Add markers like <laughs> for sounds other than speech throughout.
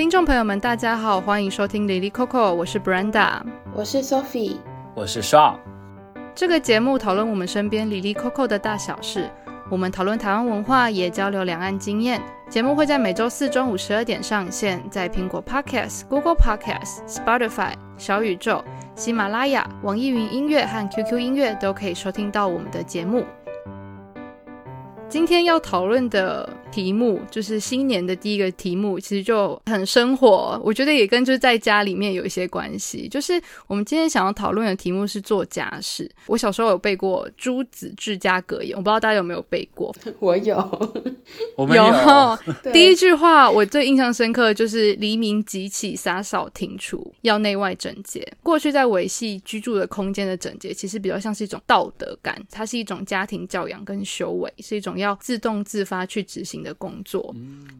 听众朋友们，大家好，欢迎收听 l i l y Coco，我是 Brenda，我是 Sophie，我是 Shawn。这个节目讨论我们身边 l i l y Coco 的大小事，我们讨论台湾文化，也交流两岸经验。节目会在每周四中午十二点上线，在苹果 Podcast、Google Podcast、Spotify、小宇宙、喜马拉雅、网易云音乐和 QQ 音乐都可以收听到我们的节目。今天要讨论的题目就是新年的第一个题目，其实就很生活，我觉得也跟就是在家里面有一些关系。就是我们今天想要讨论的题目是做家事。我小时候有背过《朱子治家格言》，我不知道大家有没有背过。<laughs> 我有，我们有。有第一句话我最印象深刻的就是“黎明即起，洒扫庭除，要内外整洁”。过去在维系居住的空间的整洁，其实比较像是一种道德感，它是一种家庭教养跟修为，是一种要自动自发去执行的工作，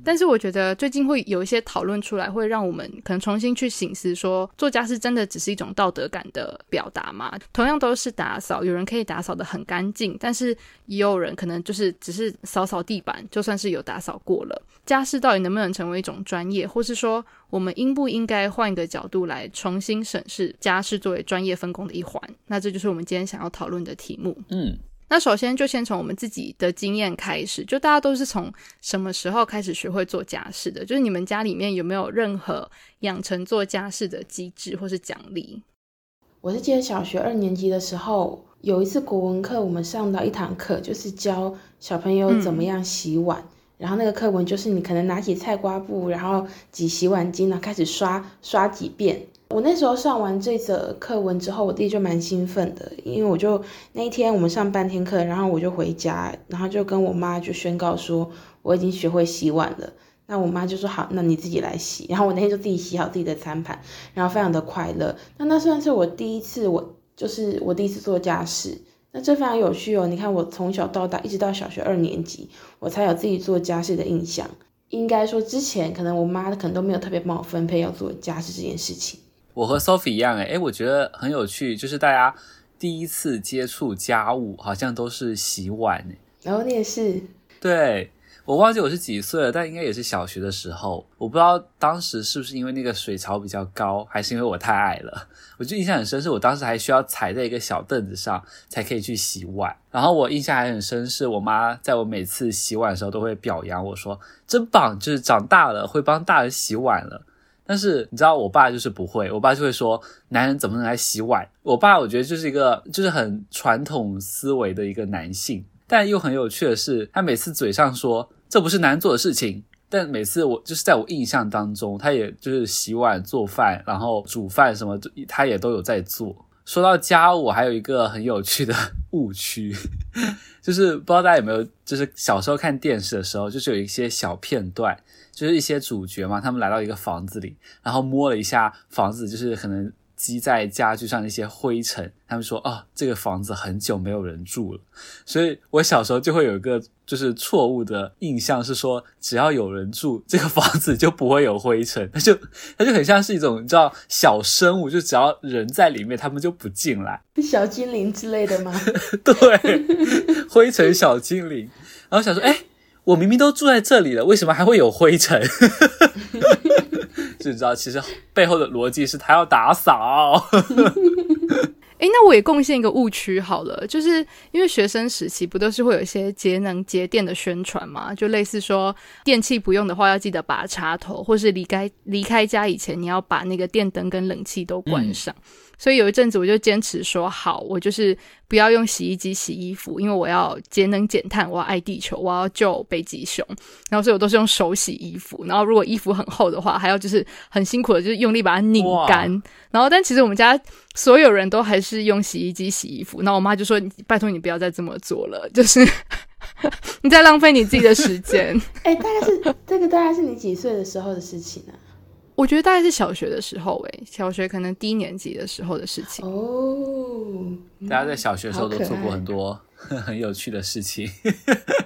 但是我觉得最近会有一些讨论出来，会让我们可能重新去醒思说，做家事真的只是一种道德感的表达吗？同样都是打扫，有人可以打扫的很干净，但是也有人可能就是只是扫扫地板，就算是有打扫过了。家事到底能不能成为一种专业，或是说我们应不应该换一个角度来重新审视家事作为专业分工的一环？那这就是我们今天想要讨论的题目。嗯。那首先就先从我们自己的经验开始，就大家都是从什么时候开始学会做家事的？就是你们家里面有没有任何养成做家事的机制或是奖励？我是记得小学二年级的时候，有一次国文课，我们上到一堂课，就是教小朋友怎么样洗碗。嗯、然后那个课文就是你可能拿起菜瓜布，然后挤洗碗巾，然后开始刷刷几遍。我那时候上完这则课文之后，我弟就蛮兴奋的，因为我就那一天我们上半天课，然后我就回家，然后就跟我妈就宣告说我已经学会洗碗了。那我妈就说好，那你自己来洗。然后我那天就自己洗好自己的餐盘，然后非常的快乐。那那算是我第一次，我就是我第一次做家事。那这非常有趣哦。你看我从小到大一直到小学二年级，我才有自己做家事的印象。应该说之前可能我妈可能都没有特别帮我分配要做家事这件事情。我和 Sophie 一样，诶诶我觉得很有趣，就是大家第一次接触家务，好像都是洗碗，然后你也是，对，我忘记我是几岁了，但应该也是小学的时候，我不知道当时是不是因为那个水槽比较高，还是因为我太矮了，我就印象很深，是我当时还需要踩在一个小凳子上才可以去洗碗，然后我印象还很深，是我妈在我每次洗碗的时候都会表扬我说，真棒，就是长大了会帮大人洗碗了。但是你知道，我爸就是不会，我爸就会说，男人怎么能来洗碗？我爸我觉得就是一个就是很传统思维的一个男性，但又很有趣的是，他每次嘴上说这不是男人做的事情，但每次我就是在我印象当中，他也就是洗碗、做饭，然后煮饭什么，他也都有在做。说到家务，还有一个很有趣的误区，<laughs> 就是不知道大家有没有，就是小时候看电视的时候，就是有一些小片段。就是一些主角嘛，他们来到一个房子里，然后摸了一下房子，就是可能积在家具上的一些灰尘。他们说：“哦，这个房子很久没有人住了。”所以我小时候就会有一个就是错误的印象，是说只要有人住，这个房子就不会有灰尘。它就它就很像是一种你知道小生物，就只要人在里面，他们就不进来。小精灵之类的吗？<laughs> 对，<laughs> 灰尘小精灵。然后想说，哎。我明明都住在这里了，为什么还会有灰尘？<laughs> 就知道其实背后的逻辑是他要打扫。<laughs> 哎，那我也贡献一个误区好了，就是因为学生时期不都是会有一些节能节电的宣传嘛？就类似说电器不用的话要记得拔插头，或是离开离开家以前你要把那个电灯跟冷气都关上。嗯所以有一阵子我就坚持说好，我就是不要用洗衣机洗衣服，因为我要节能减碳，我要爱地球，我要救北极熊。然后所以我都是用手洗衣服，然后如果衣服很厚的话，还要就是很辛苦的，就是用力把它拧干。然后但其实我们家所有人都还是用洗衣机洗衣服。那我妈就说：“拜托你不要再这么做了，就是 <laughs> 你在浪费你自己的时间。”哎，大概是这个大概是你几岁的时候的事情呢？我觉得大概是小学的时候，诶，小学可能低年级的时候的事情哦。大家在小学的时候都做过很多 <laughs> 很有趣的事情。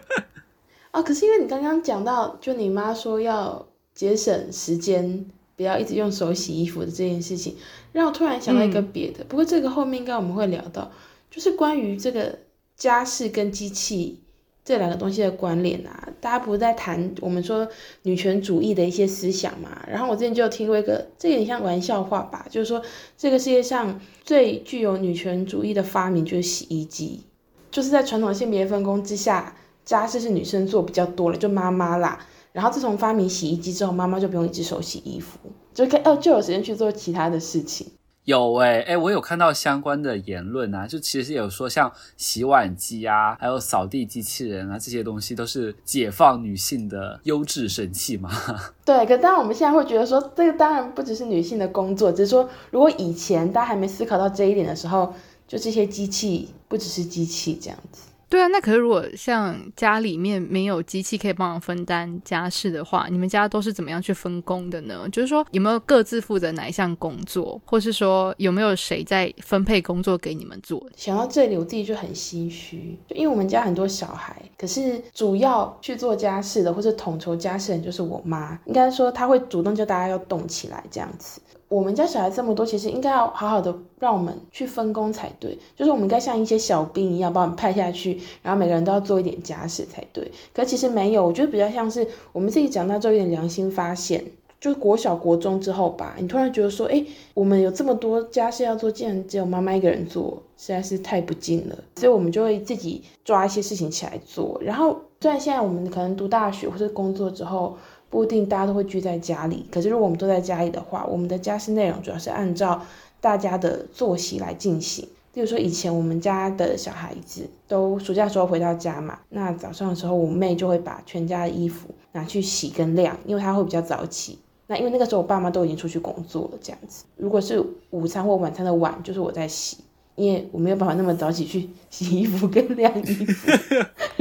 <laughs> 哦，可是因为你刚刚讲到，就你妈说要节省时间，不要一直用手洗衣服的这件事情，让我突然想到一个别的。嗯、不过这个后面应该我们会聊到，就是关于这个家事跟机器这两个东西的关联啊。大家不是在谈我们说女权主义的一些思想嘛？然后我之前就听过一个，这有点像玩笑话吧，就是说这个世界上最具有女权主义的发明就是洗衣机，就是在传统性别分工之下，家事是女生做比较多了，就妈妈啦。然后自从发明洗衣机之后，妈妈就不用一只手洗衣服，就可哦，就有时间去做其他的事情。有诶、欸、哎、我有看到相关的言论啊，就其实有说像洗碗机啊，还有扫地机器人啊，这些东西都是解放女性的优质神器嘛。<laughs> 对，可当然我们现在会觉得说，这个当然不只是女性的工作，只是说如果以前大家还没思考到这一点的时候，就这些机器不只是机器这样子。对啊，那可是如果像家里面没有机器可以帮忙分担家事的话，你们家都是怎么样去分工的呢？就是说有没有各自负责哪一项工作，或是说有没有谁在分配工作给你们做？想到这里，我自己就很心虚，就因为我们家很多小孩，可是主要去做家事的或是统筹家事的人就是我妈，应该说她会主动叫大家要动起来这样子。我们家小孩这么多，其实应该要好好的让我们去分工才对。就是我们应该像一些小兵一样，把我们派下去，然后每个人都要做一点家事才对。可其实没有，我觉得比较像是我们自己长大之后有点良心发现，就是国小国中之后吧，你突然觉得说，哎，我们有这么多家事要做，竟然只有妈妈一个人做，实在是太不敬了。所以我们就会自己抓一些事情起来做。然后虽然现在我们可能读大学或者工作之后，不一定大家都会聚在家里，可是如果我们都在家里的话，我们的家事内容主要是按照大家的作息来进行。例如说，以前我们家的小孩子都暑假时候回到家嘛，那早上的时候，我妹就会把全家的衣服拿去洗跟晾，因为她会比较早起。那因为那个时候我爸妈都已经出去工作了，这样子。如果是午餐或晚餐的碗，就是我在洗，因为我没有办法那么早起去 <laughs> 洗衣服跟晾衣服。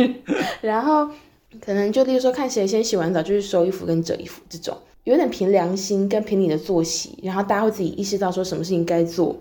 <laughs> 然后。可能就例如说，看谁先洗完澡就去收衣服跟折衣服这种，有点凭良心跟凭你的作息，然后大家会自己意识到说什么事情该做，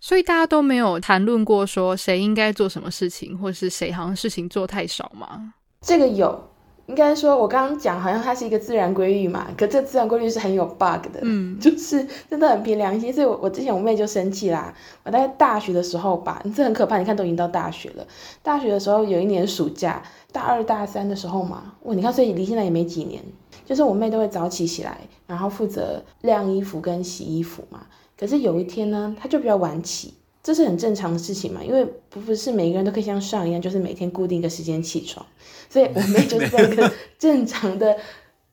所以大家都没有谈论过说谁应该做什么事情，或是谁好像事情做太少吗？这个有。应该说，我刚刚讲好像它是一个自然规律嘛，可这自然规律是很有 bug 的，嗯，<laughs> 就是真的很凭良心。所以我，我我之前我妹就生气啦。我在大学的时候吧，这很可怕。你看，都已经到大学了。大学的时候有一年暑假，大二大三的时候嘛，哇，你看，所以离现在也没几年。就是我妹都会早起起来，然后负责晾衣服跟洗衣服嘛。可是有一天呢，她就比较晚起。这是很正常的事情嘛，因为不不是每个人都可以像上一样，就是每天固定一个时间起床，所以我妹就是在一个正常的、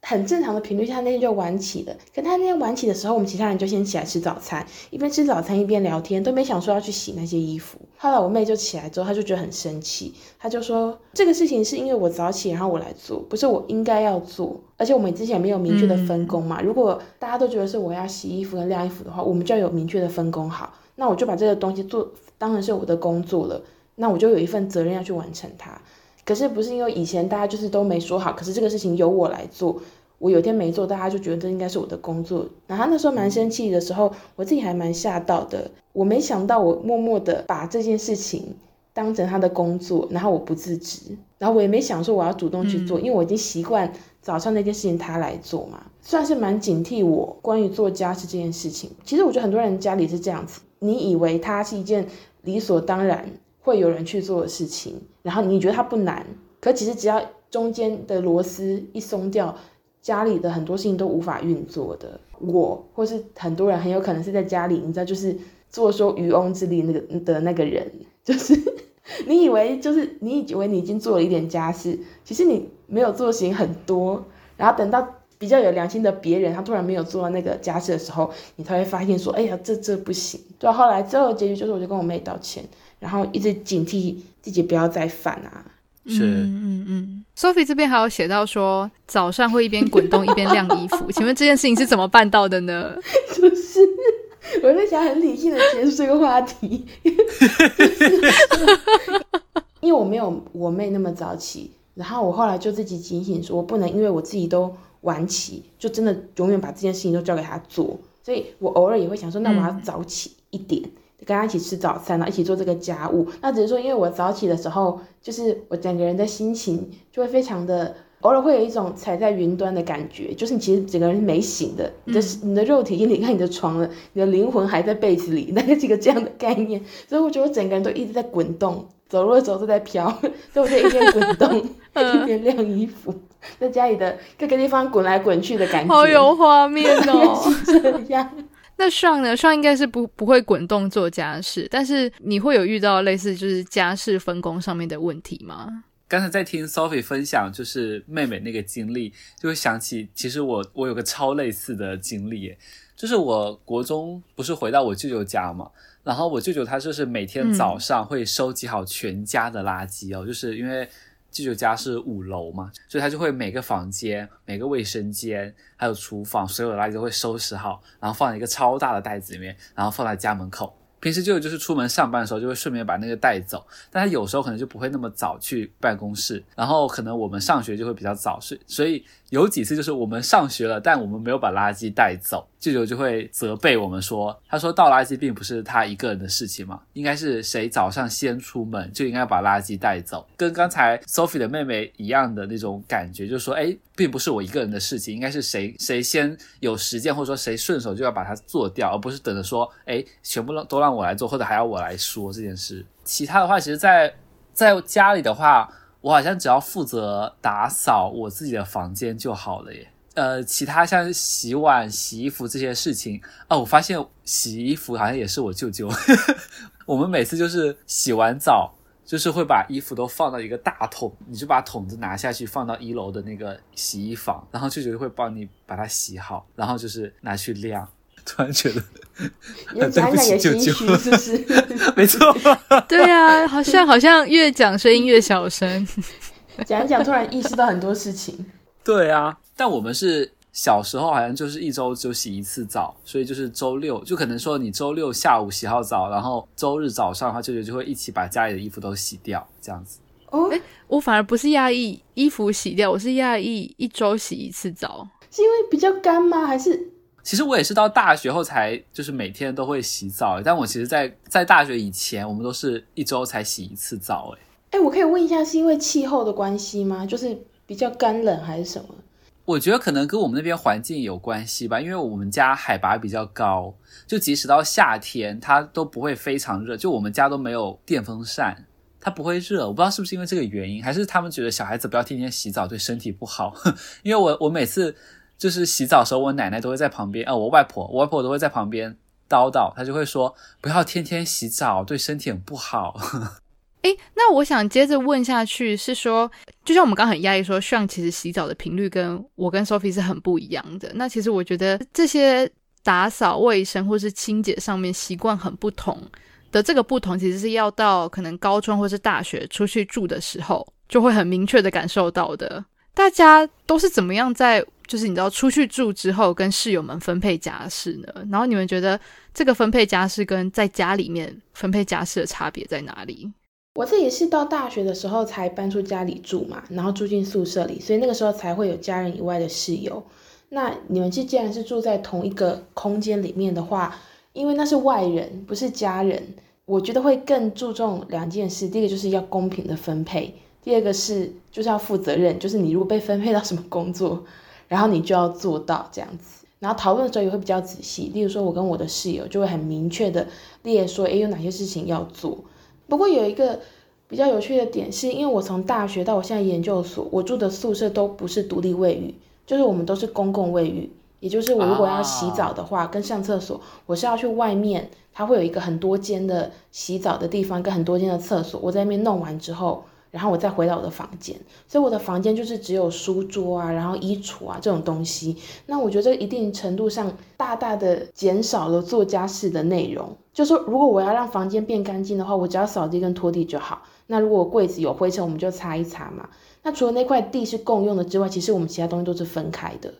很正常的频率下，那天就晚起的。可她那天晚起的时候，我们其他人就先起来吃早餐，一边吃早餐一边聊天，都没想说要去洗那些衣服。后来我妹就起来之后，她就觉得很生气，她就说这个事情是因为我早起，然后我来做，不是我应该要做。而且我们之前没有明确的分工嘛，如果大家都觉得是我要洗衣服跟晾衣服的话，我们就要有明确的分工好。那我就把这个东西做当成是我的工作了，那我就有一份责任要去完成它。可是不是因为以前大家就是都没说好，可是这个事情由我来做，我有天没做，大家就觉得这应该是我的工作。然后他那时候蛮生气的时候，我自己还蛮吓到的。我没想到我默默的把这件事情当成他的工作，然后我不自知，然后我也没想说我要主动去做，因为我已经习惯早上那件事情他来做嘛，算是蛮警惕我关于做家事这件事情。其实我觉得很多人家里是这样子。你以为它是一件理所当然会有人去做的事情，然后你觉得它不难，可其实只要中间的螺丝一松掉，家里的很多事情都无法运作的。我或是很多人很有可能是在家里，你知道，就是坐收渔翁之利那个的那个人，就是你以为就是你以为你已经做了一点家事，其实你没有做的事情很多，然后等到。比较有良心的别人，他突然没有做到那个家事的时候，你才会发现说，哎呀，这这不行。对，后来最后的结局就是，我就跟我妹道歉，然后一直警惕自己不要再犯啊。是，嗯嗯嗯。Sophie 这边还有写到说，早上会一边滚动一边晾衣服，请问这件事情是怎么办到的呢？<laughs> 就是我在想很理性的结束这个话题，就是、因为我没有我妹那么早起，然后我后来就自己警醒说，我不能因为我自己都。晚起就真的永远把这件事情都交给他做，所以我偶尔也会想说，那我要早起一点，嗯、跟他一起吃早餐，然后一起做这个家务。那只是说，因为我早起的时候，就是我整个人的心情就会非常的偶尔会有一种踩在云端的感觉，就是你其实整个人是没醒的，你的你的肉体已经离开你的床了，你的灵魂还在被子里，那个几个这样的概念。所以我觉得我整个人都一直在滚动，走路的时候都在飘，所以我就一边滚动一边晾衣服，在家里的各个地方滚来滚去的感觉，好有画面哦。<laughs> 是这样。那上呢？上应该是不不会滚动做家事，但是你会有遇到类似就是家事分工上面的问题吗？刚才在听 Sophie 分享，就是妹妹那个经历，就会想起，其实我我有个超类似的经历，就是我国中不是回到我舅舅家嘛，然后我舅舅他就是每天早上会收集好全家的垃圾哦，嗯、就是因为舅舅家是五楼嘛，所以他就会每个房间、每个卫生间还有厨房，所有的垃圾都会收拾好，然后放在一个超大的袋子里面，然后放在家门口。平时就就是出门上班的时候，就会顺便把那个带走，但他有时候可能就不会那么早去办公室，然后可能我们上学就会比较早睡，所以有几次就是我们上学了，但我们没有把垃圾带走，舅舅就会责备我们说，他说倒垃圾并不是他一个人的事情嘛，应该是谁早上先出门就应该把垃圾带走，跟刚才 Sophie 的妹妹一样的那种感觉，就是说，哎，并不是我一个人的事情，应该是谁谁先有时间，或者说谁顺手就要把它做掉，而不是等着说，哎，全部都让我来做，或者还要我来说这件事。其他的话，其实，在在家里的话，我好像只要负责打扫我自己的房间就好了耶。呃，其他像洗碗、洗衣服这些事情，哦，我发现洗衣服好像也是我舅舅。<laughs> 我们每次就是洗完澡，就是会把衣服都放到一个大桶，你就把桶子拿下去放到一楼的那个洗衣房，然后舅舅会帮你把它洗好，然后就是拿去晾。突然觉得，讲讲也心虚，是不是？<laughs> 没错。<laughs> 对啊，好像好像越讲声音越小声，讲一讲突然意识到很多事情。对啊，但我们是小时候好像就是一周就洗一次澡，所以就是周六就可能说你周六下午洗好澡，然后周日早上的话舅舅就会一起把家里的衣服都洗掉，这样子。哦，哎，我反而不是讶异衣服洗掉，我是讶异一周洗一次澡，是因为比较干吗？还是？其实我也是到大学后才就是每天都会洗澡，但我其实在在大学以前，我们都是一周才洗一次澡。哎，哎，我可以问一下，是因为气候的关系吗？就是比较干冷还是什么？我觉得可能跟我们那边环境有关系吧，因为我们家海拔比较高，就即使到夏天它都不会非常热，就我们家都没有电风扇，它不会热。我不知道是不是因为这个原因，还是他们觉得小孩子不要天天洗澡对身体不好。<laughs> 因为我我每次。就是洗澡的时候，我奶奶都会在旁边，啊，我外婆，我外婆都会在旁边叨叨，她就会说不要天天洗澡，对身体很不好。诶，那我想接着问下去，是说，就像我们刚很压抑说，Sean 其实洗澡的频率跟我跟 Sophie 是很不一样的。那其实我觉得这些打扫卫生或是清洁上面习惯很不同的这个不同，其实是要到可能高中或是大学出去住的时候，就会很明确的感受到的。大家都是怎么样在？就是你知道出去住之后跟室友们分配家事呢？然后你们觉得这个分配家事跟在家里面分配家事的差别在哪里？我自己是到大学的时候才搬出家里住嘛，然后住进宿舍里，所以那个时候才会有家人以外的室友。那你们既然是住在同一个空间里面的话，因为那是外人，不是家人，我觉得会更注重两件事。第一个就是要公平的分配，第二个是就是要负责任，就是你如果被分配到什么工作。然后你就要做到这样子，然后讨论的时候也会比较仔细。例如说，我跟我的室友就会很明确的列说，诶，有哪些事情要做。不过有一个比较有趣的点是，因为我从大学到我现在研究所，我住的宿舍都不是独立卫浴，就是我们都是公共卫浴。也就是我如果要洗澡的话，跟上厕所，我是要去外面，它会有一个很多间的洗澡的地方，跟很多间的厕所。我在那边弄完之后。然后我再回到我的房间，所以我的房间就是只有书桌啊，然后衣橱啊这种东西。那我觉得一定程度上大大的减少了做家事的内容。就说如果我要让房间变干净的话，我只要扫地跟拖地就好。那如果柜子有灰尘，我们就擦一擦嘛。那除了那块地是共用的之外，其实我们其他东西都是分开的。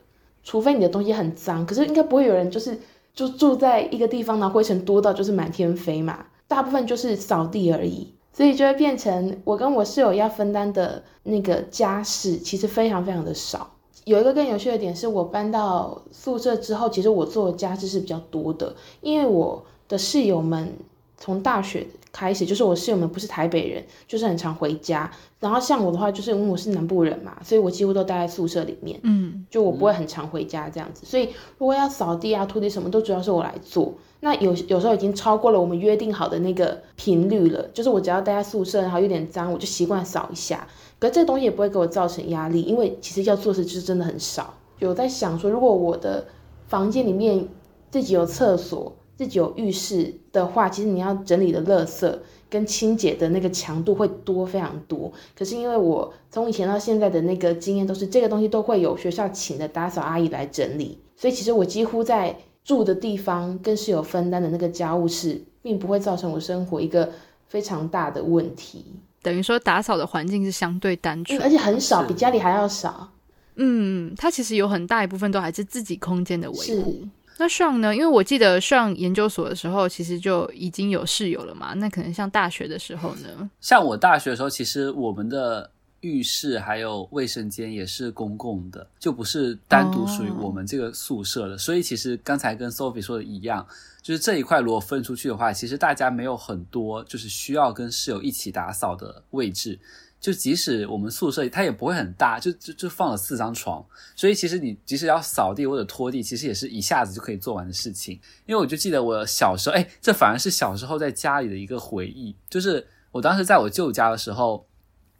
除非你的东西很脏，可是应该不会有人就是就住在一个地方，然后灰尘多到就是满天飞嘛。大部分就是扫地而已。所以就会变成我跟我室友要分担的那个家事，其实非常非常的少。有一个更有趣的点是，我搬到宿舍之后，其实我做的家事是比较多的，因为我的室友们从大学开始，就是我室友们不是台北人，就是很常回家。然后像我的话，就是因为我是南部人嘛，所以我几乎都待在宿舍里面。嗯，就我不会很常回家这样子。所以如果要扫地啊、拖地什么，都主要是我来做。那有有时候已经超过了我们约定好的那个频率了，就是我只要待在宿舍，然后有点脏，我就习惯扫一下。可是这东西也不会给我造成压力，因为其实要做事就是真的很少。有在想说，如果我的房间里面自己有厕所、自己有浴室的话，其实你要整理的垃圾跟清洁的那个强度会多非常多。可是因为我从以前到现在的那个经验都是，这个东西都会有学校请的打扫阿姨来整理，所以其实我几乎在住的地方更是有分担的那个家务事，并不会造成我生活一个非常大的问题。等于说打扫的环境是相对单纯，嗯，而且很少，比家里还要少。嗯，它其实有很大一部分都还是自己空间的维护。那 Sean 呢？因为我记得上研究所的时候，其实就已经有室友了嘛。那可能像大学的时候呢？像我大学的时候，其实我们的浴室还有卫生间也是公共的，就不是单独属于我们这个宿舍的。Oh. 所以其实刚才跟 Sophie 说的一样，就是这一块如果分出去的话，其实大家没有很多就是需要跟室友一起打扫的位置。就即使我们宿舍它也不会很大，就就就放了四张床，所以其实你即使要扫地或者拖地，其实也是一下子就可以做完的事情。因为我就记得我小时候，哎，这反而是小时候在家里的一个回忆，就是我当时在我舅家的时候，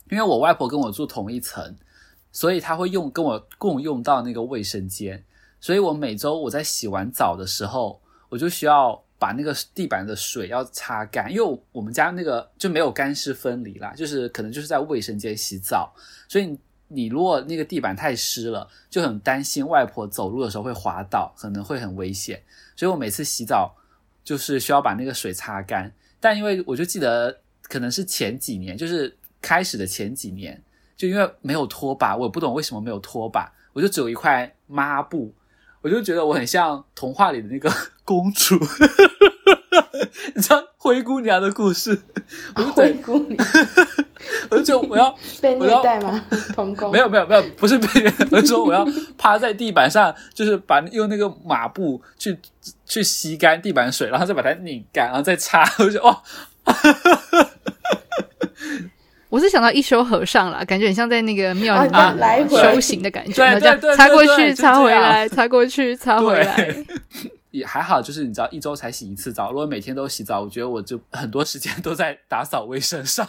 因为我外婆跟我住同一层，所以她会用跟我共用到那个卫生间，所以我每周我在洗完澡的时候，我就需要。把那个地板的水要擦干，因为我们家那个就没有干湿分离啦，就是可能就是在卫生间洗澡，所以你如果那个地板太湿了，就很担心外婆走路的时候会滑倒，可能会很危险，所以我每次洗澡就是需要把那个水擦干。但因为我就记得可能是前几年，就是开始的前几年，就因为没有拖把，我也不懂为什么没有拖把，我就只有一块抹布。我就觉得我很像童话里的那个 <laughs> 公主，<laughs> 你知道灰姑娘的故事？灰姑娘，<laughs> 我就觉得我要被虐待吗？童工？没有没有没有，不是被虐待，我就说我要趴在地板上，就是把用那个抹布去去吸干地板水，然后再把它拧干，然后再擦。我就哇！我是想到一休和尚啦，感觉很像在那个庙里面修行的感觉，啊、这样 <laughs> 擦过去、擦回来、擦过去、擦回来，也还好。就是你知道，一周才洗一次澡。如果每天都洗澡，我觉得我就很多时间都在打扫卫生上。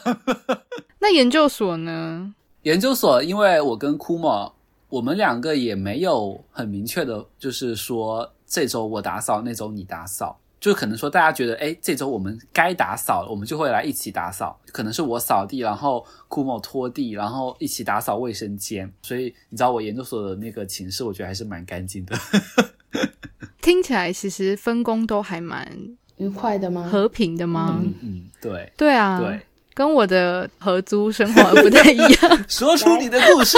<laughs> 那研究所呢？研究所，因为我跟 Kumo，我们两个也没有很明确的，就是说这周我打扫，那周你打扫。就可能说，大家觉得，哎，这周我们该打扫了，我们就会来一起打扫。可能是我扫地，然后 Kumo 拖地，然后一起打扫卫生间。所以你知道，我研究所的那个寝室，我觉得还是蛮干净的。<laughs> 听起来其实分工都还蛮愉快的吗？和平的吗？嗯嗯，对，对啊，对，跟我的合租生活不太一样。<laughs> 说出你的故事。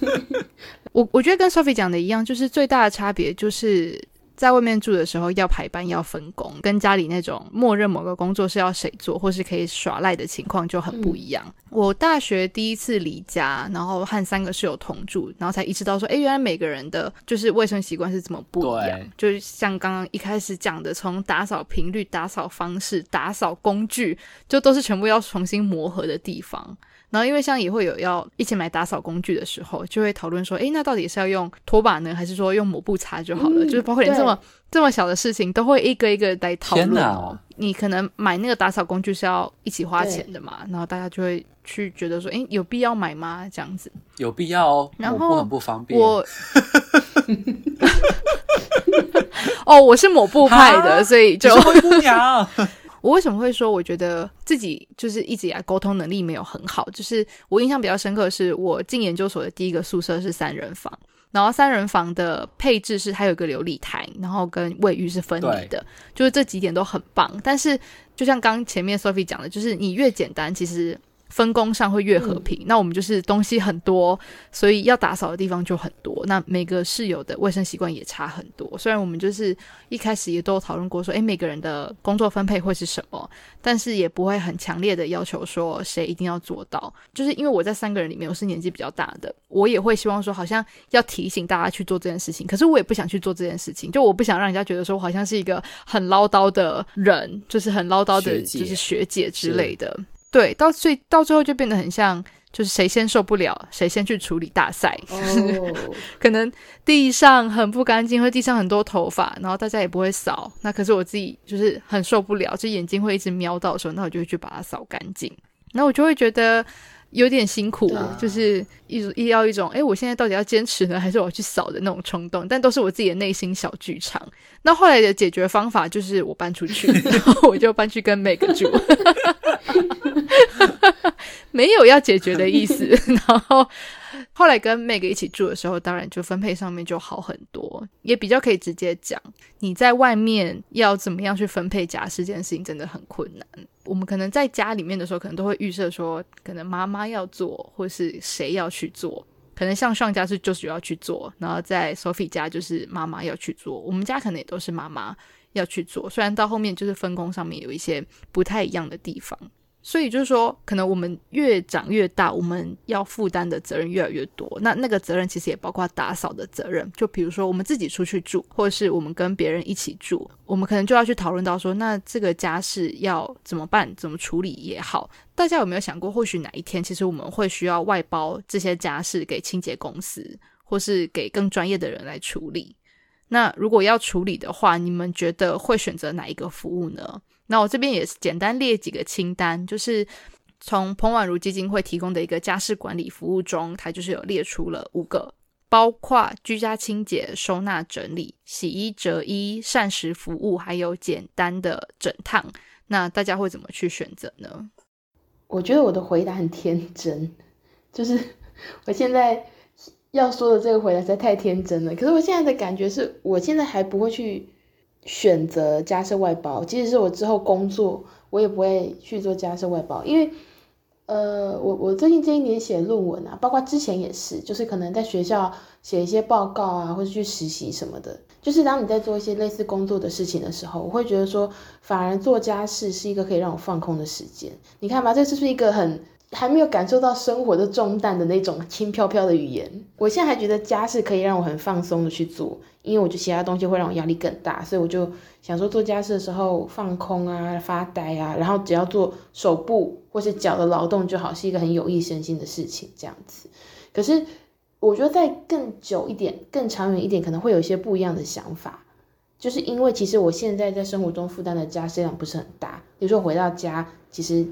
<laughs> 我我觉得跟 Sophie 讲的一样，就是最大的差别就是。在外面住的时候要排班要分工，跟家里那种默认某个工作是要谁做或是可以耍赖的情况就很不一样。嗯、我大学第一次离家，然后和三个室友同住，然后才意识到说，哎，原来每个人的就是卫生习惯是怎么不一样。就是像刚刚一开始讲的，从打扫频率、打扫方式、打扫工具，就都是全部要重新磨合的地方。然后，因为像也会有要一起买打扫工具的时候，就会讨论说，诶，那到底是要用拖把呢，还是说用抹布擦就好了？嗯、就是包括连这么这么小的事情，都会一个一个来讨论哦。你可能买那个打扫工具是要一起花钱的嘛，然后大家就会去觉得说，诶，有必要买吗？这样子有必要哦。然后很不方便。我 <laughs> 哦，我是抹布派的，所以就灰姑娘。<laughs> 我为什么会说我觉得自己就是一直以来沟通能力没有很好？就是我印象比较深刻的是，我进研究所的第一个宿舍是三人房，然后三人房的配置是它有一个琉璃台，然后跟卫浴是分离的，就是这几点都很棒。但是就像刚前面 Sophie 讲的，就是你越简单，其实分工上会越和平，嗯、那我们就是东西很多，所以要打扫的地方就很多。那每个室友的卫生习惯也差很多。虽然我们就是一开始也都有讨论过说，诶，每个人的工作分配会是什么，但是也不会很强烈的要求说谁一定要做到。就是因为我在三个人里面，我是年纪比较大的，我也会希望说，好像要提醒大家去做这件事情。可是我也不想去做这件事情，就我不想让人家觉得说我好像是一个很唠叨的人，就是很唠叨的，就是学姐之类的。对，到最到最后就变得很像，就是谁先受不了，谁先去处理大赛。Oh. <laughs> 可能地上很不干净，或地上很多头发，然后大家也不会扫。那可是我自己就是很受不了，就眼睛会一直瞄到的时候，那我就会去把它扫干净。那我就会觉得有点辛苦，就是一种一要一种，哎，我现在到底要坚持呢，还是我要去扫的那种冲动？但都是我自己的内心小剧场。那后来的解决方法就是我搬出去，<laughs> 然后我就搬去跟 Meg 住。<laughs> 没有要解决的意思。然后后来跟 Meg 一起住的时候，当然就分配上面就好很多，也比较可以直接讲。你在外面要怎么样去分配家事这件事情真的很困难。我们可能在家里面的时候，可能都会预设说，可能妈妈要做，或是谁要去做。可能像上家是就是要去做，然后在 Sophie 家就是妈妈要去做。我们家可能也都是妈妈要去做，虽然到后面就是分工上面有一些不太一样的地方。所以就是说，可能我们越长越大，我们要负担的责任越来越多。那那个责任其实也包括打扫的责任。就比如说，我们自己出去住，或者是我们跟别人一起住，我们可能就要去讨论到说，那这个家事要怎么办，怎么处理也好。大家有没有想过，或许哪一天，其实我们会需要外包这些家事给清洁公司，或是给更专业的人来处理？那如果要处理的话，你们觉得会选择哪一个服务呢？那我这边也是简单列几个清单，就是从彭婉如基金会提供的一个家事管理服务中，它就是有列出了五个，包括居家清洁、收纳整理、洗衣折衣、膳食服务，还有简单的整烫。那大家会怎么去选择呢？我觉得我的回答很天真，就是 <laughs> 我现在要说的这个回答实在太天真了。可是我现在的感觉是，我现在还不会去。选择家事外包，即使是我之后工作，我也不会去做家事外包，因为，呃，我我最近这一年写论文啊，包括之前也是，就是可能在学校写一些报告啊，或者去实习什么的，就是当你在做一些类似工作的事情的时候，我会觉得说，反而做家事是一个可以让我放空的时间。你看吧，这是不是一个很还没有感受到生活的重担的那种轻飘飘的语言？我现在还觉得家事可以让我很放松的去做。因为我觉得其他东西会让我压力更大，所以我就想说做家事的时候放空啊、发呆啊，然后只要做手部或是脚的劳动就好，是一个很有益身心的事情。这样子，可是我觉得在更久一点、更长远一点，可能会有一些不一样的想法。就是因为其实我现在在生活中负担的家事量不是很大，比如说回到家，其实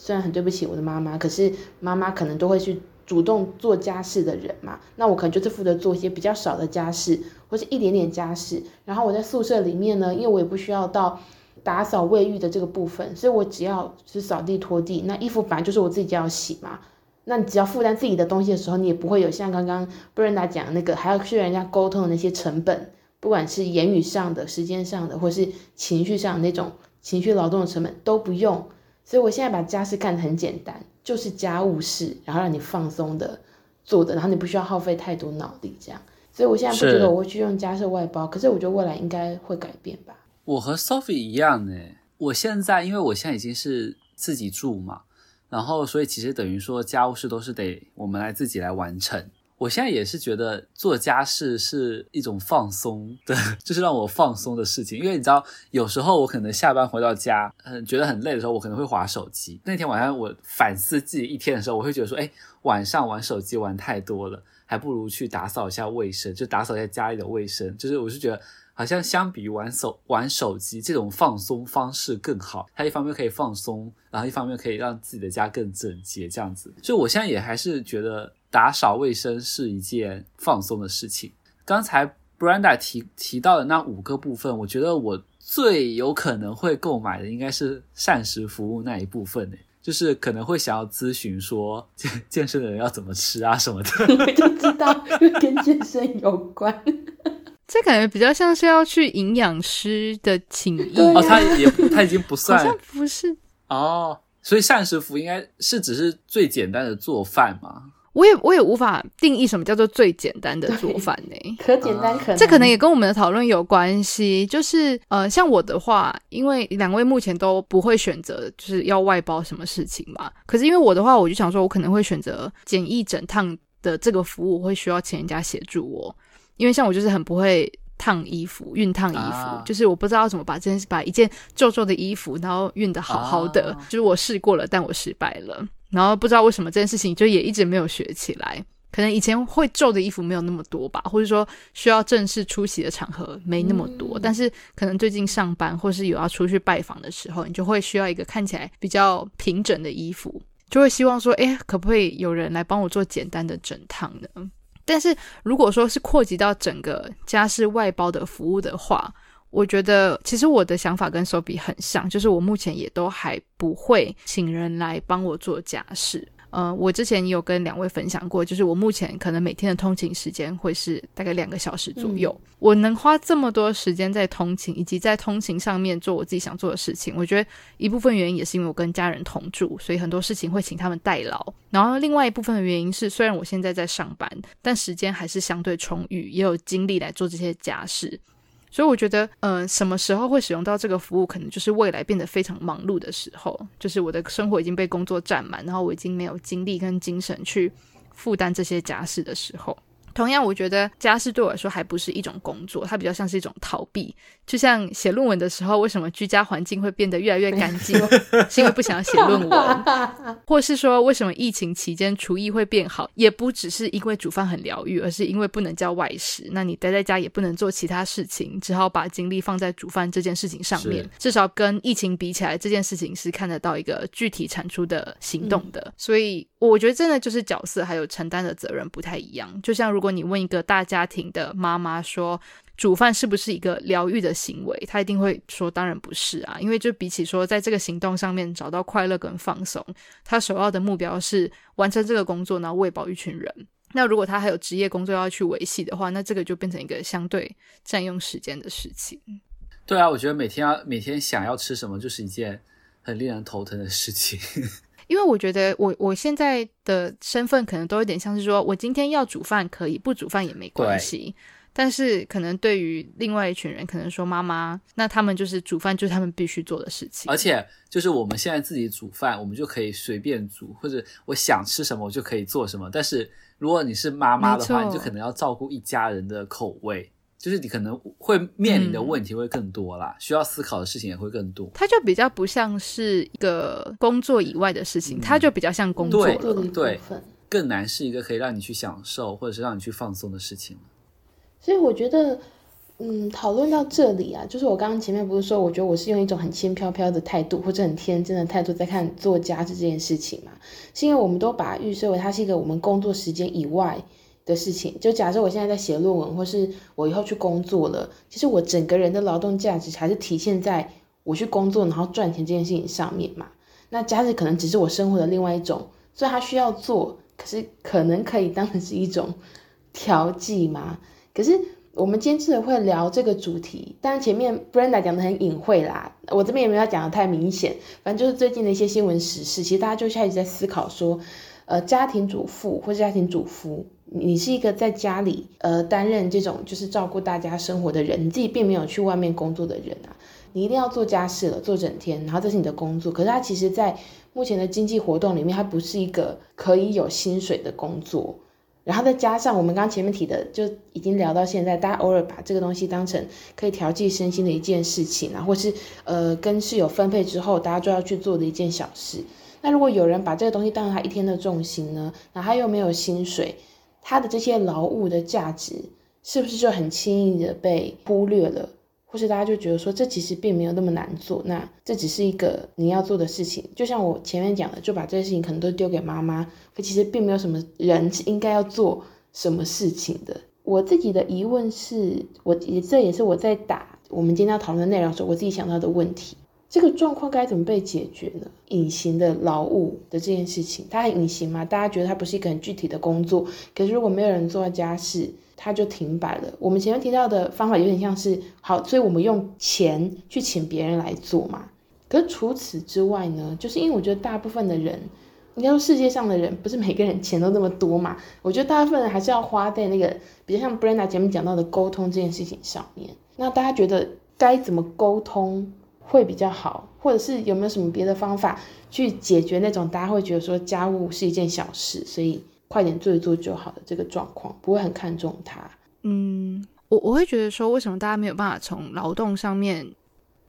虽然很对不起我的妈妈，可是妈妈可能都会去。主动做家事的人嘛，那我可能就是负责做一些比较少的家事，或是一点点家事。然后我在宿舍里面呢，因为我也不需要到打扫卫浴的这个部分，所以我只要是扫地拖地。那衣服本来就是我自己就要洗嘛，那你只要负担自己的东西的时候，你也不会有像刚刚布兰达讲的那个还要去人家沟通的那些成本，不管是言语上的、时间上的，或是情绪上那种情绪劳动的成本都不用。所以我现在把家事看得很简单。就是家务事，然后让你放松的做的，然后你不需要耗费太多脑力，这样。所以我现在不觉得我会去用家事外包，可是我觉得未来应该会改变吧。我和 Sophie 一样呢，我现在因为我现在已经是自己住嘛，然后所以其实等于说家务事都是得我们来自己来完成。我现在也是觉得做家事是一种放松的，<laughs> 就是让我放松的事情。因为你知道，有时候我可能下班回到家，嗯，觉得很累的时候，我可能会划手机。那天晚上我反思自己一天的时候，我会觉得说，哎，晚上玩手机玩太多了，还不如去打扫一下卫生，就打扫一下家里的卫生。就是我是觉得，好像相比于玩手玩手机这种放松方式更好。它一方面可以放松，然后一方面可以让自己的家更整洁，这样子。所以我现在也还是觉得。打扫卫生是一件放松的事情。刚才 Brenda 提提到的那五个部分，我觉得我最有可能会购买的应该是膳食服务那一部分诶，就是可能会想要咨询说健健身的人要怎么吃啊什么的。<laughs> 我就知道跟健身有关，<laughs> 这感觉比较像是要去营养师的请益哦，他也他已经不 <laughs> 算，好像不是哦。所以膳食服应该是只是最简单的做饭吗？我也我也无法定义什么叫做最简单的做饭呢？可简单可难，这可能也跟我们的讨论有关系。就是呃，像我的话，因为两位目前都不会选择就是要外包什么事情嘛。可是因为我的话，我就想说，我可能会选择简易整烫的这个服务，我会需要请人家协助我。因为像我就是很不会烫衣服、熨烫衣服，啊、就是我不知道怎么把这件事把一件皱皱的衣服，然后熨的好好的。啊、就是我试过了，但我失败了。然后不知道为什么这件事情就也一直没有学起来，可能以前会皱的衣服没有那么多吧，或者说需要正式出席的场合没那么多，嗯、但是可能最近上班或是有要出去拜访的时候，你就会需要一个看起来比较平整的衣服，就会希望说，哎，可不可以有人来帮我做简单的整烫呢？但是如果说是扩及到整个家事外包的服务的话，我觉得其实我的想法跟 Sophie 很像，就是我目前也都还不会请人来帮我做家事。呃，我之前也有跟两位分享过，就是我目前可能每天的通勤时间会是大概两个小时左右。嗯、我能花这么多时间在通勤，以及在通勤上面做我自己想做的事情，我觉得一部分原因也是因为我跟家人同住，所以很多事情会请他们代劳。然后另外一部分的原因是，虽然我现在在上班，但时间还是相对充裕，也有精力来做这些家事。所以我觉得，嗯、什么时候会使用到这个服务，可能就是未来变得非常忙碌的时候，就是我的生活已经被工作占满，然后我已经没有精力跟精神去负担这些家事的时候。同样，我觉得家事对我来说还不是一种工作，它比较像是一种逃避。就像写论文的时候，为什么居家环境会变得越来越干净？<laughs> 是因为不想要写论文，<laughs> 或是说为什么疫情期间厨艺会变好，也不只是因为煮饭很疗愈，而是因为不能叫外食。那你待在家也不能做其他事情，只好把精力放在煮饭这件事情上面。至少跟疫情比起来，这件事情是看得到一个具体产出的行动的。嗯、所以我觉得真的就是角色还有承担的责任不太一样。就像如果你问一个大家庭的妈妈说，煮饭是不是一个疗愈的行为？她一定会说，当然不是啊，因为就比起说在这个行动上面找到快乐跟放松，她首要的目标是完成这个工作，然后喂饱一群人。那如果她还有职业工作要去维系的话，那这个就变成一个相对占用时间的事情。对啊，我觉得每天要每天想要吃什么，就是一件很令人头疼的事情。因为我觉得我我现在的身份可能都有点像是说，我今天要煮饭可以，不煮饭也没关系。对但是可能对于另外一群人，可能说妈妈，那他们就是煮饭就是他们必须做的事情。而且就是我们现在自己煮饭，我们就可以随便煮，或者我想吃什么我就可以做什么。但是如果你是妈妈的话，你就可能要照顾一家人的口味。就是你可能会面临的问题会更多啦，嗯、需要思考的事情也会更多。它就比较不像是一个工作以外的事情，嗯、它就比较像工作了。对，对，更难是一个可以让你去享受或者是让你去放松的事情。所以我觉得，嗯，讨论到这里啊，就是我刚刚前面不是说，我觉得我是用一种很轻飘飘的态度或者很天真的态度在看做家事这件事情嘛，是因为我们都把它预设为它是一个我们工作时间以外。的事情，就假设我现在在写论文，或是我以后去工作了，其实我整个人的劳动价值还是体现在我去工作然后赚钱这件事情上面嘛。那家事可能只是我生活的另外一种，所以他需要做，可是可能可以当成是一种调剂嘛。可是我们今天之所以会聊这个主题，当然前面 Brenda 讲的很隐晦啦，我这边也没有讲的太明显，反正就是最近的一些新闻时事，其实大家就一直在思考说，呃，家庭主妇或是家庭主夫。你是一个在家里呃担任这种就是照顾大家生活的人，你自己并没有去外面工作的人啊，你一定要做家事了，做整天，然后这是你的工作。可是它其实，在目前的经济活动里面，它不是一个可以有薪水的工作。然后再加上我们刚刚前面提的，就已经聊到现在，大家偶尔把这个东西当成可以调剂身心的一件事情啊，或是呃跟室友分配之后，大家就要去做的一件小事。那如果有人把这个东西当成他一天的重心呢，那他又没有薪水。他的这些劳务的价值是不是就很轻易的被忽略了？或是大家就觉得说，这其实并没有那么难做，那这只是一个你要做的事情。就像我前面讲的，就把这些事情可能都丢给妈妈，可其实并没有什么人是应该要做什么事情的。我自己的疑问是，我也这也是我在打我们今天要讨论的内容时候，我自己想到的问题。这个状况该怎么被解决呢？隐形的劳务的这件事情，它很隐形吗？大家觉得它不是一个很具体的工作，可是如果没有人做家事，它就停摆了。我们前面提到的方法有点像是，好，所以我们用钱去请别人来做嘛。可是除此之外呢，就是因为我觉得大部分的人，应该说世界上的人，不是每个人钱都那么多嘛。我觉得大部分人还是要花在那个，比如像 Brenda 前面讲到的沟通这件事情上面。那大家觉得该怎么沟通会比较好，或者是有没有什么别的方法去解决那种大家会觉得说家务是一件小事，所以快点做一做就好的这个状况，不会很看重它？嗯，我我会觉得说，为什么大家没有办法从劳动上面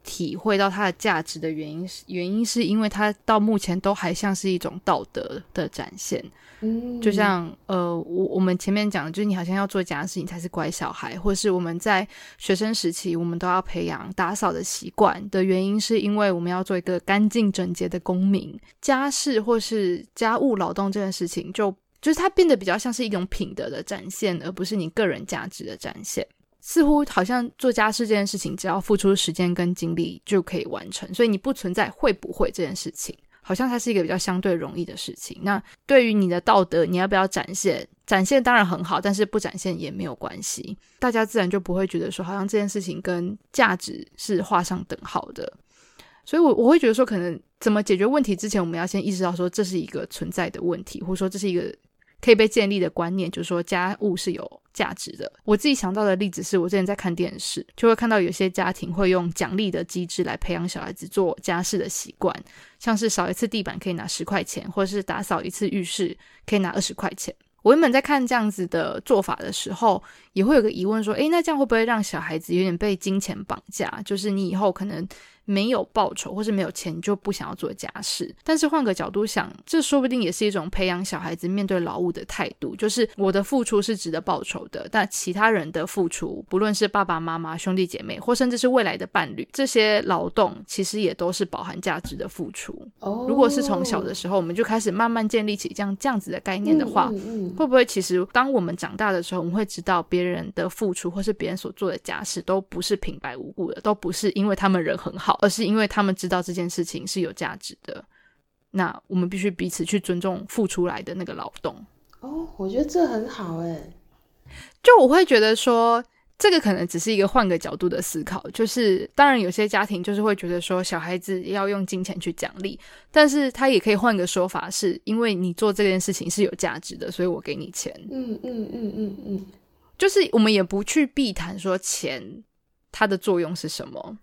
体会到它的价值的原因是，原因是因为它到目前都还像是一种道德的展现。就像呃，我我们前面讲的，就是你好像要做家事，你才是乖小孩，或是我们在学生时期，我们都要培养打扫的习惯的原因，是因为我们要做一个干净整洁的公民。家事或是家务劳动这件事情，就就是它变得比较像是一种品德的展现，而不是你个人价值的展现。似乎好像做家事这件事情，只要付出时间跟精力就可以完成，所以你不存在会不会这件事情，好像它是一个比较相对容易的事情。那对于你的道德，你要不要展现？展现当然很好，但是不展现也没有关系，大家自然就不会觉得说，好像这件事情跟价值是画上等号的。所以我，我会觉得说，可能怎么解决问题之前，我们要先意识到说，这是一个存在的问题，或者说这是一个。可以被建立的观念，就是说家务是有价值的。我自己想到的例子是，我之前在看电视，就会看到有些家庭会用奖励的机制来培养小孩子做家事的习惯，像是扫一次地板可以拿十块钱，或者是打扫一次浴室可以拿二十块钱。我原本在看这样子的做法的时候，也会有个疑问说，诶，那这样会不会让小孩子有点被金钱绑架？就是你以后可能。没有报酬或是没有钱，就不想要做家事。但是换个角度想，这说不定也是一种培养小孩子面对劳务的态度。就是我的付出是值得报酬的，但其他人的付出，不论是爸爸妈妈、兄弟姐妹，或甚至是未来的伴侣，这些劳动其实也都是饱含价值的付出。哦，如果是从小的时候，我们就开始慢慢建立起这样这样子的概念的话，嗯嗯嗯，会不会其实当我们长大的时候，我们会知道别人的付出或是别人所做的家事都不是平白无故的，都不是因为他们人很好。而是因为他们知道这件事情是有价值的，那我们必须彼此去尊重付出来的那个劳动。哦，我觉得这很好哎。就我会觉得说，这个可能只是一个换个角度的思考。就是当然有些家庭就是会觉得说，小孩子要用金钱去奖励，但是他也可以换个说法，是因为你做这件事情是有价值的，所以我给你钱。嗯嗯嗯嗯嗯，就是我们也不去避谈说钱它的作用是什么。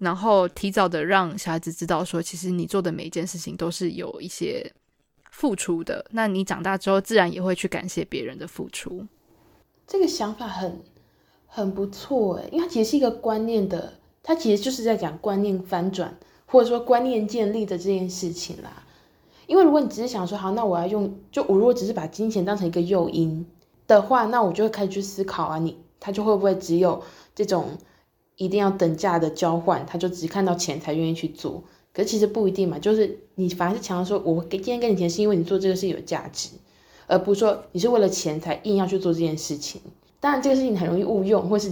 然后提早的让小孩子知道说，其实你做的每一件事情都是有一些付出的。那你长大之后，自然也会去感谢别人的付出。这个想法很很不错诶，因为它其实是一个观念的，它其实就是在讲观念翻转，或者说观念建立的这件事情啦。因为如果你只是想说，好，那我要用，就我如果只是把金钱当成一个诱因的话，那我就会开始去思考啊，你他就会不会只有这种。一定要等价的交换，他就只看到钱才愿意去做。可是其实不一定嘛，就是你反而是强调说，我给今天给你钱是因为你做这个是有价值，而不是说你是为了钱才硬要去做这件事情。当然这个事情很容易误用，或是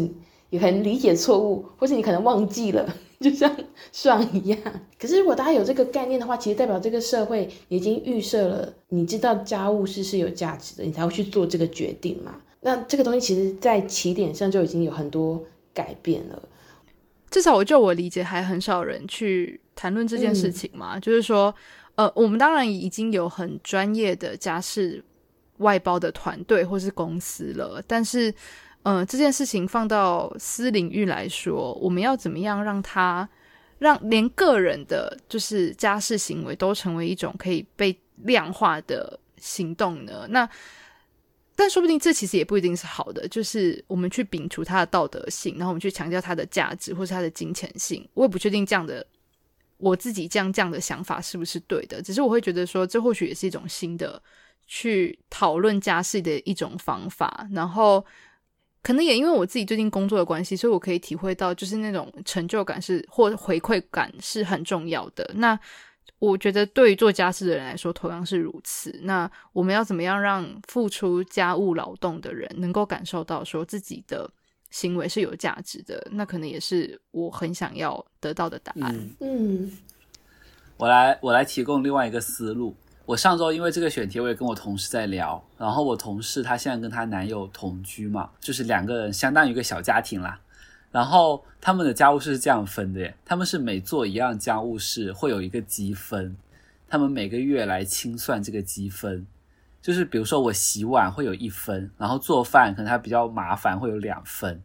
你很理解错误，或是你可能忘记了，<laughs> 就像 <laughs> 算一样。可是如果大家有这个概念的话，其实代表这个社会已经预设了，你知道家务事是有价值的，你才会去做这个决定嘛。那这个东西其实在起点上就已经有很多改变了。至少我就我理解，还很少人去谈论这件事情嘛。嗯、就是说，呃，我们当然已经有很专业的家事外包的团队或是公司了，但是，呃，这件事情放到私领域来说，我们要怎么样让它让连个人的，就是家事行为都成为一种可以被量化的行动呢？那但说不定这其实也不一定是好的，就是我们去摒除它的道德性，然后我们去强调它的价值或是它的金钱性。我也不确定这样的我自己这样这样的想法是不是对的，只是我会觉得说，这或许也是一种新的去讨论家事的一种方法。然后可能也因为我自己最近工作的关系，所以我可以体会到，就是那种成就感是或回馈感是很重要的。那我觉得对于做家事的人来说，同样是如此。那我们要怎么样让付出家务劳动的人能够感受到说自己的行为是有价值的？那可能也是我很想要得到的答案。嗯，我来我来提供另外一个思路。我上周因为这个选题，我也跟我同事在聊。然后我同事她现在跟她男友同居嘛，就是两个人相当于一个小家庭啦。然后他们的家务事是这样分的，他们是每做一样家务事会有一个积分，他们每个月来清算这个积分。就是比如说我洗碗会有一分，然后做饭可能它比较麻烦会有两分，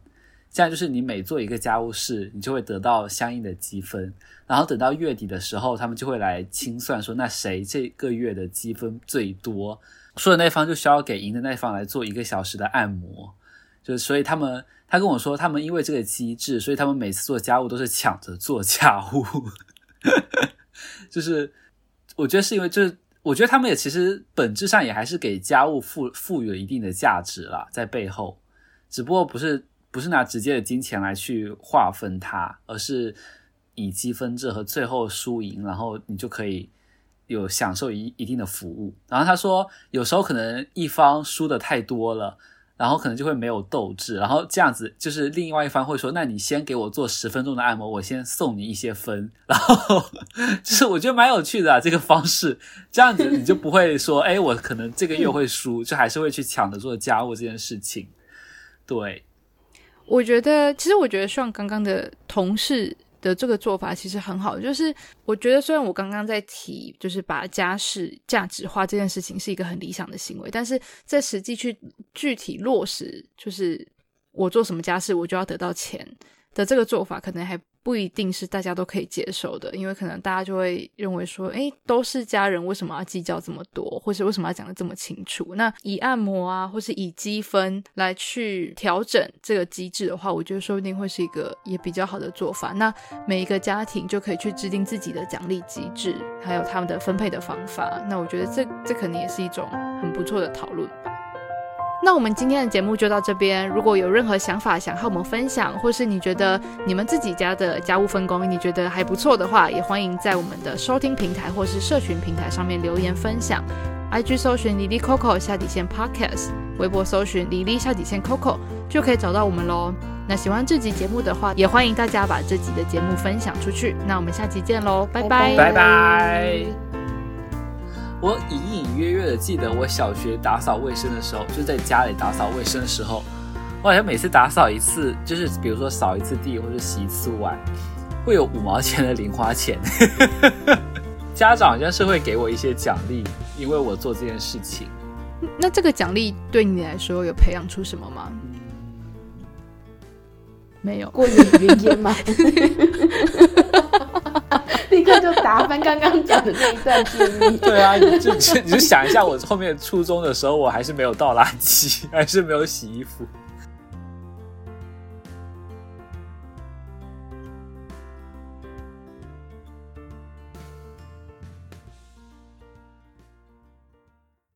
这样就是你每做一个家务事，你就会得到相应的积分。然后等到月底的时候，他们就会来清算，说那谁这个月的积分最多，输的那方就需要给赢的那方来做一个小时的按摩。就所以他们。他跟我说，他们因为这个机制，所以他们每次做家务都是抢着做家务。<laughs> 就是我觉得是因为，就是我觉得他们也其实本质上也还是给家务赋赋予了一定的价值啦，在背后，只不过不是不是拿直接的金钱来去划分它，而是以积分制和最后输赢，然后你就可以有享受一一定的服务。然后他说，有时候可能一方输的太多了。然后可能就会没有斗志，然后这样子就是另外一方会说：“那你先给我做十分钟的按摩，我先送你一些分。<laughs> ”然后就是我觉得蛮有趣的啊，这个方式，这样子你就不会说：“哎，我可能这个月会输，就还是会去抢着做家务这件事情。”对，我觉得其实我觉得像刚刚的同事。的这个做法其实很好，就是我觉得虽然我刚刚在提，就是把家事价值化这件事情是一个很理想的行为，但是在实际去具体落实，就是我做什么家事我就要得到钱的这个做法，可能还。不一定是大家都可以接受的，因为可能大家就会认为说，诶，都是家人，为什么要计较这么多，或是为什么要讲得这么清楚？那以按摩啊，或是以积分来去调整这个机制的话，我觉得说不定会是一个也比较好的做法。那每一个家庭就可以去制定自己的奖励机制，还有他们的分配的方法。那我觉得这这肯定也是一种很不错的讨论吧。那我们今天的节目就到这边。如果有任何想法想和我们分享，或是你觉得你们自己家的家务分工你觉得还不错的话，也欢迎在我们的收听平台或是社群平台上面留言分享。IG 搜寻 Lily Coco 下底线 Podcast，微博搜寻 Lily 下底线 Coco 就可以找到我们喽。那喜欢这集节目的话，也欢迎大家把这集的节目分享出去。那我们下期见喽，拜拜，拜拜。我隐隐约约的记得，我小学打扫卫生的时候，就在家里打扫卫生的时候，我好像每次打扫一次，就是比如说扫一次地或者洗一次碗，会有五毛钱的零花钱。<laughs> 家长好像是会给我一些奖励，因为我做这件事情。那这个奖励对你来说有培养出什么吗？没有，过眼云烟吗？<laughs> <laughs> 立刻就打翻刚刚讲的那一段经历。<laughs> 对啊，你就你就想一下，我后面初中的时候，我还是没有倒垃圾，还是没有洗衣服。